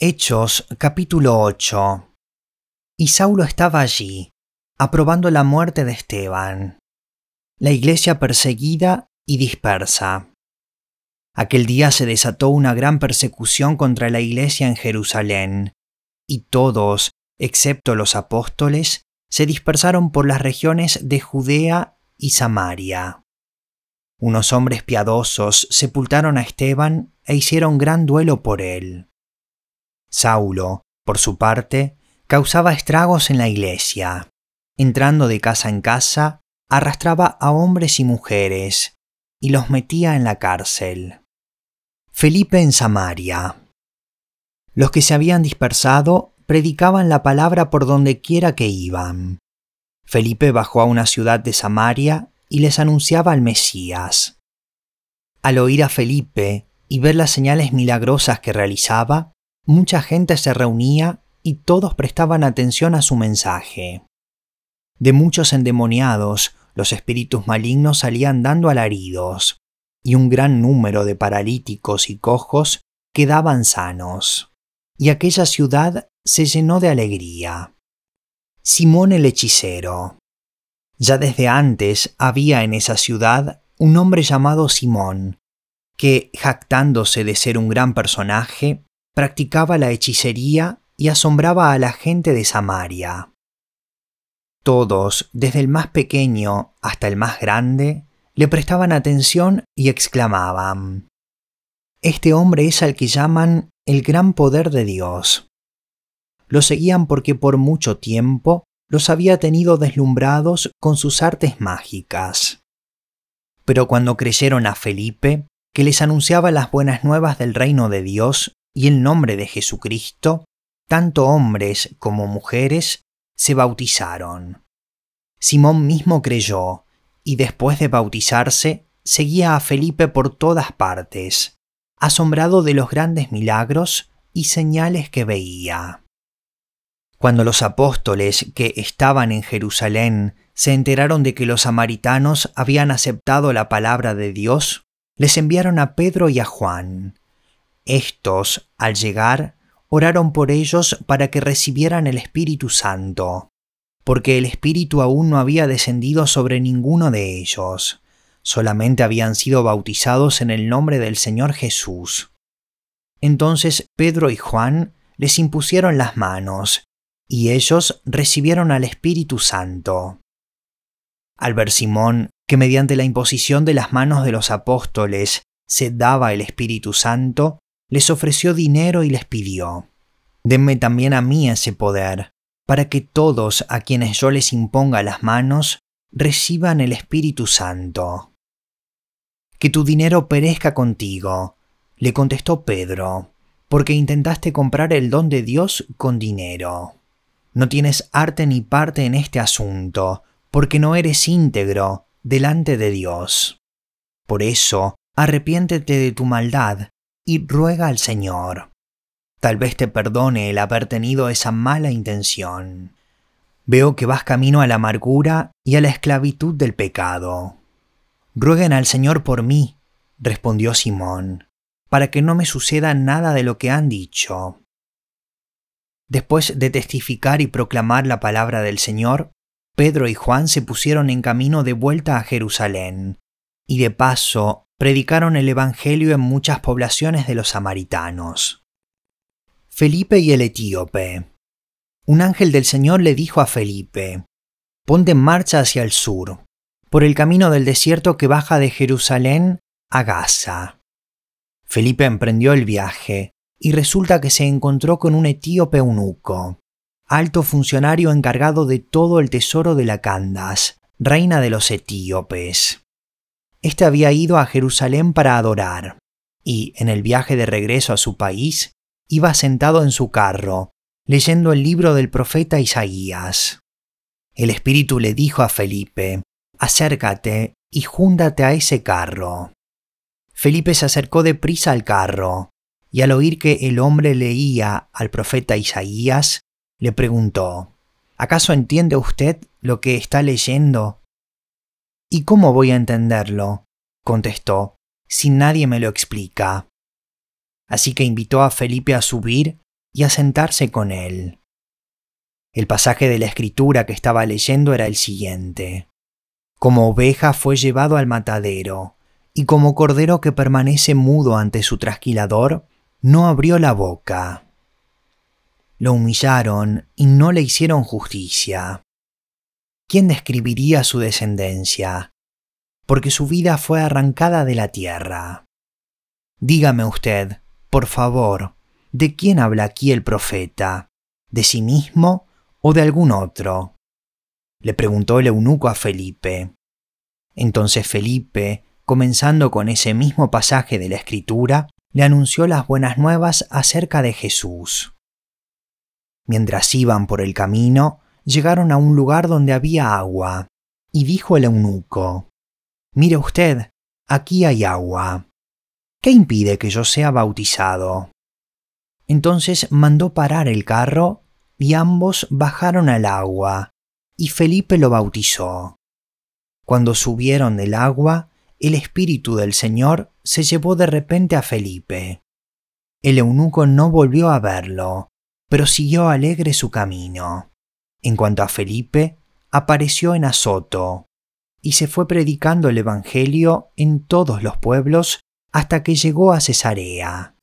Hechos capítulo 8 Y Saulo estaba allí, aprobando la muerte de Esteban. La iglesia perseguida y dispersa. Aquel día se desató una gran persecución contra la iglesia en Jerusalén, y todos, excepto los apóstoles, se dispersaron por las regiones de Judea y Samaria. Unos hombres piadosos sepultaron a Esteban e hicieron gran duelo por él. Saulo, por su parte, causaba estragos en la iglesia. Entrando de casa en casa, arrastraba a hombres y mujeres y los metía en la cárcel. Felipe en Samaria. Los que se habían dispersado predicaban la palabra por donde quiera que iban. Felipe bajó a una ciudad de Samaria y les anunciaba al Mesías. Al oír a Felipe y ver las señales milagrosas que realizaba, mucha gente se reunía y todos prestaban atención a su mensaje. De muchos endemoniados, los espíritus malignos salían dando alaridos, y un gran número de paralíticos y cojos quedaban sanos. Y aquella ciudad se llenó de alegría. Simón el hechicero. Ya desde antes había en esa ciudad un hombre llamado Simón, que, jactándose de ser un gran personaje, practicaba la hechicería y asombraba a la gente de Samaria. Todos, desde el más pequeño hasta el más grande, le prestaban atención y exclamaban, Este hombre es al que llaman el gran poder de Dios. Lo seguían porque por mucho tiempo los había tenido deslumbrados con sus artes mágicas. Pero cuando creyeron a Felipe, que les anunciaba las buenas nuevas del reino de Dios, y el nombre de Jesucristo, tanto hombres como mujeres se bautizaron. Simón mismo creyó, y después de bautizarse, seguía a Felipe por todas partes, asombrado de los grandes milagros y señales que veía. Cuando los apóstoles que estaban en Jerusalén se enteraron de que los samaritanos habían aceptado la palabra de Dios, les enviaron a Pedro y a Juan, estos, al llegar, oraron por ellos para que recibieran el Espíritu Santo, porque el Espíritu aún no había descendido sobre ninguno de ellos, solamente habían sido bautizados en el nombre del Señor Jesús. Entonces Pedro y Juan les impusieron las manos, y ellos recibieron al Espíritu Santo. Al ver Simón que mediante la imposición de las manos de los apóstoles se daba el Espíritu Santo, les ofreció dinero y les pidió, Denme también a mí ese poder, para que todos a quienes yo les imponga las manos reciban el Espíritu Santo. Que tu dinero perezca contigo, le contestó Pedro, porque intentaste comprar el don de Dios con dinero. No tienes arte ni parte en este asunto, porque no eres íntegro delante de Dios. Por eso, arrepiéntete de tu maldad y ruega al Señor. Tal vez te perdone el haber tenido esa mala intención. Veo que vas camino a la amargura y a la esclavitud del pecado. Rueguen al Señor por mí, respondió Simón, para que no me suceda nada de lo que han dicho. Después de testificar y proclamar la palabra del Señor, Pedro y Juan se pusieron en camino de vuelta a Jerusalén, y de paso predicaron el Evangelio en muchas poblaciones de los samaritanos. Felipe y el etíope. Un ángel del Señor le dijo a Felipe, Ponte en marcha hacia el sur, por el camino del desierto que baja de Jerusalén a Gaza. Felipe emprendió el viaje, y resulta que se encontró con un etíope eunuco, alto funcionario encargado de todo el tesoro de la Candas, reina de los etíopes. Este había ido a Jerusalén para adorar, y en el viaje de regreso a su país iba sentado en su carro, leyendo el libro del profeta Isaías. El Espíritu le dijo a Felipe, Acércate y júntate a ese carro. Felipe se acercó deprisa al carro, y al oír que el hombre leía al profeta Isaías, le preguntó, ¿Acaso entiende usted lo que está leyendo? ¿Y cómo voy a entenderlo? contestó, si nadie me lo explica. Así que invitó a Felipe a subir y a sentarse con él. El pasaje de la escritura que estaba leyendo era el siguiente. Como oveja fue llevado al matadero, y como cordero que permanece mudo ante su trasquilador, no abrió la boca. Lo humillaron y no le hicieron justicia. ¿Quién describiría su descendencia? Porque su vida fue arrancada de la tierra. Dígame usted, por favor, ¿de quién habla aquí el profeta? ¿De sí mismo o de algún otro? Le preguntó el eunuco a Felipe. Entonces Felipe, comenzando con ese mismo pasaje de la Escritura, le anunció las buenas nuevas acerca de Jesús. Mientras iban por el camino, llegaron a un lugar donde había agua, y dijo el eunuco, Mire usted, aquí hay agua. ¿Qué impide que yo sea bautizado? Entonces mandó parar el carro y ambos bajaron al agua, y Felipe lo bautizó. Cuando subieron del agua, el Espíritu del Señor se llevó de repente a Felipe. El eunuco no volvió a verlo, pero siguió alegre su camino. En cuanto a Felipe, apareció en Azoto, y se fue predicando el Evangelio en todos los pueblos hasta que llegó a Cesarea.